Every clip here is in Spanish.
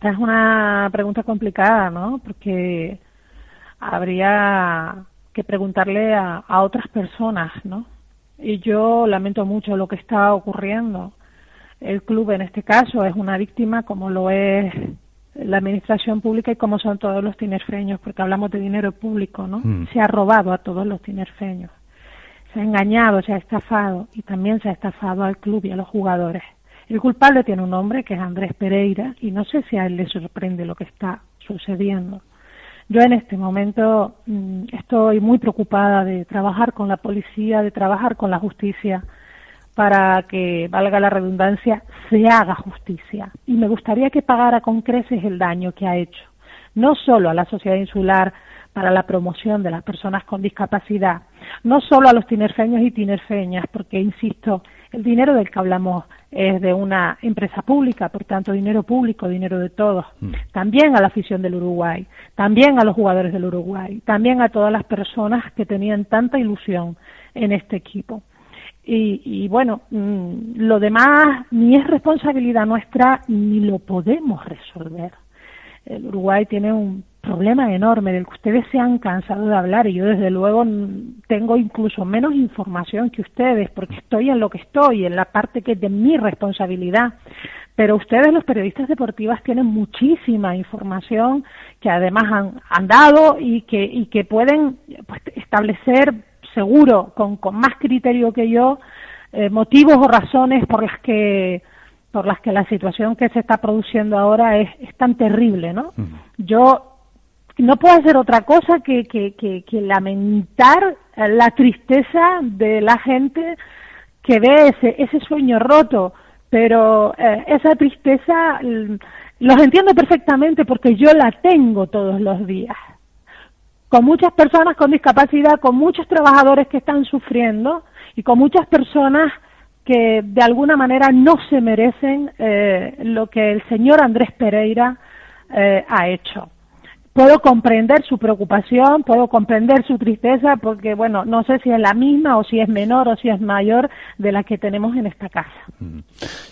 Esta es una pregunta complicada, ¿no? Porque habría que preguntarle a, a otras personas, ¿no? Y yo lamento mucho lo que está ocurriendo. El club, en este caso, es una víctima, como lo es la administración pública y como son todos los tinerfeños, porque hablamos de dinero público, ¿no? Mm. Se ha robado a todos los tinerfeños. Se ha engañado, se ha estafado y también se ha estafado al club y a los jugadores. El culpable tiene un nombre que es Andrés Pereira y no sé si a él le sorprende lo que está sucediendo. Yo en este momento mm, estoy muy preocupada de trabajar con la policía, de trabajar con la justicia para que, valga la redundancia, se haga justicia. Y me gustaría que pagara con creces el daño que ha hecho, no solo a la sociedad insular para la promoción de las personas con discapacidad, no solo a los tinerfeños y tinerfeñas, porque, insisto, el dinero del que hablamos es de una empresa pública, por tanto, dinero público, dinero de todos. También a la afición del Uruguay, también a los jugadores del Uruguay, también a todas las personas que tenían tanta ilusión en este equipo. Y, y bueno, mm, lo demás ni es responsabilidad nuestra ni lo podemos resolver. El Uruguay tiene un problema enorme del que ustedes se han cansado de hablar y yo desde luego tengo incluso menos información que ustedes porque estoy en lo que estoy, en la parte que es de mi responsabilidad. Pero ustedes, los periodistas deportivos, tienen muchísima información que además han, han dado y que, y que pueden pues, establecer seguro, con, con más criterio que yo, eh, motivos o razones por las que por las que la situación que se está produciendo ahora es, es tan terrible, ¿no? Yo no puedo hacer otra cosa que, que, que, lamentar eh, la tristeza de la gente que ve ese, ese sueño roto, pero eh, esa tristeza mm, los entiendo perfectamente porque yo la tengo todos los días con muchas personas con discapacidad, con muchos trabajadores que están sufriendo y con muchas personas que de alguna manera no se merecen eh, lo que el señor Andrés Pereira eh, ha hecho. Puedo comprender su preocupación, puedo comprender su tristeza, porque, bueno, no sé si es la misma o si es menor o si es mayor de la que tenemos en esta casa.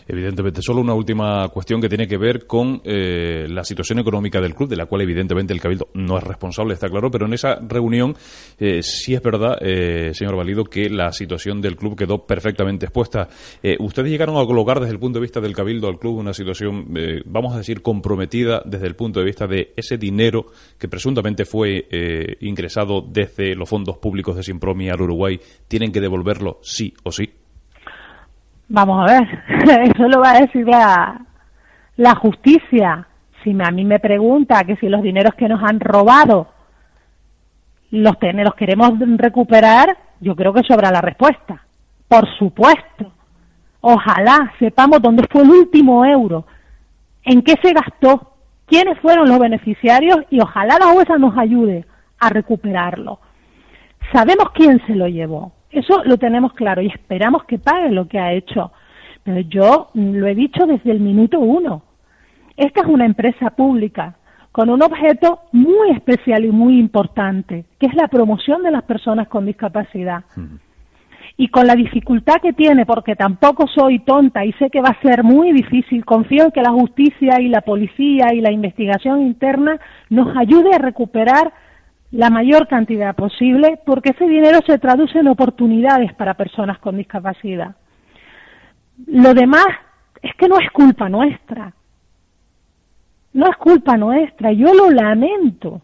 Evidentemente, solo una última cuestión que tiene que ver con eh, la situación económica del club, de la cual evidentemente el Cabildo no es responsable, está claro, pero en esa reunión eh, sí es verdad, eh, señor Valido, que la situación del club quedó perfectamente expuesta. Eh, ¿Ustedes llegaron a colocar desde el punto de vista del Cabildo al club una situación, eh, vamos a decir, comprometida desde el punto de vista de ese dinero que presuntamente fue eh, ingresado desde los fondos públicos de Simpromi al Uruguay? ¿Tienen que devolverlo sí o sí? Vamos a ver, eso lo va a decir la, la justicia. Si a mí me pregunta que si los dineros que nos han robado los, los queremos recuperar, yo creo que sobra la respuesta. Por supuesto. Ojalá sepamos dónde fue el último euro, en qué se gastó, quiénes fueron los beneficiarios y ojalá la jueza nos ayude a recuperarlo. Sabemos quién se lo llevó, eso lo tenemos claro y esperamos que pague lo que ha hecho. Pero yo mm, lo he dicho desde el minuto uno. Esta es una empresa pública con un objeto muy especial y muy importante, que es la promoción de las personas con discapacidad. Y con la dificultad que tiene, porque tampoco soy tonta y sé que va a ser muy difícil, confío en que la justicia y la policía y la investigación interna nos ayude a recuperar la mayor cantidad posible, porque ese dinero se traduce en oportunidades para personas con discapacidad. Lo demás es que no es culpa nuestra. No es culpa nuestra. Yo lo lamento.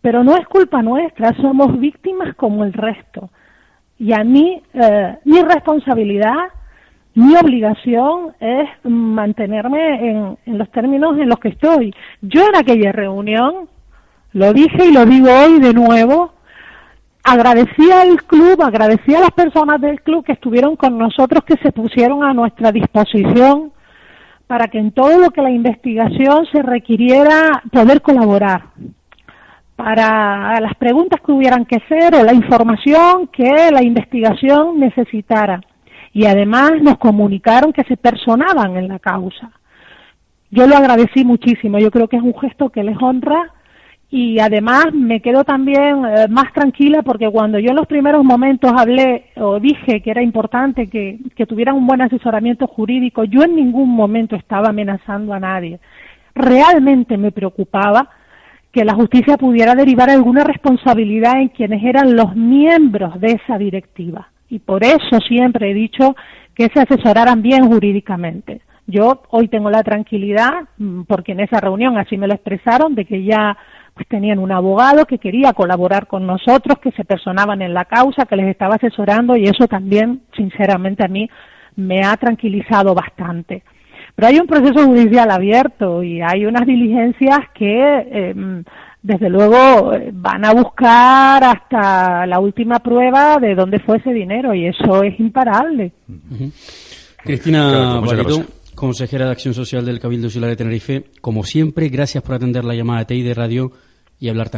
Pero no es culpa nuestra. Somos víctimas como el resto. Y a mí, eh, mi responsabilidad, mi obligación es mantenerme en, en los términos en los que estoy. Yo en aquella reunión, lo dije y lo digo hoy de nuevo, agradecí al club, agradecí a las personas del club que estuvieron con nosotros, que se pusieron a nuestra disposición para que en todo lo que la investigación se requiriera poder colaborar para las preguntas que hubieran que hacer o la información que la investigación necesitara. Y además nos comunicaron que se personaban en la causa. Yo lo agradecí muchísimo, yo creo que es un gesto que les honra y además me quedo también eh, más tranquila porque cuando yo en los primeros momentos hablé o dije que era importante que, que tuvieran un buen asesoramiento jurídico, yo en ningún momento estaba amenazando a nadie. Realmente me preocupaba que la justicia pudiera derivar alguna responsabilidad en quienes eran los miembros de esa directiva. Y por eso siempre he dicho que se asesoraran bien jurídicamente. Yo hoy tengo la tranquilidad, mm, porque en esa reunión así me lo expresaron, de que ya pues tenían un abogado que quería colaborar con nosotros, que se personaban en la causa, que les estaba asesorando y eso también, sinceramente, a mí me ha tranquilizado bastante. Pero hay un proceso judicial abierto y hay unas diligencias que, em, desde luego, van a buscar hasta la última prueba de dónde fue ese dinero y eso es imparable. Cristina Barito, consejera de Acción Social del Cabildo Insular de Tenerife, como siempre, gracias por atender la llamada de TI de Radio y hablar tan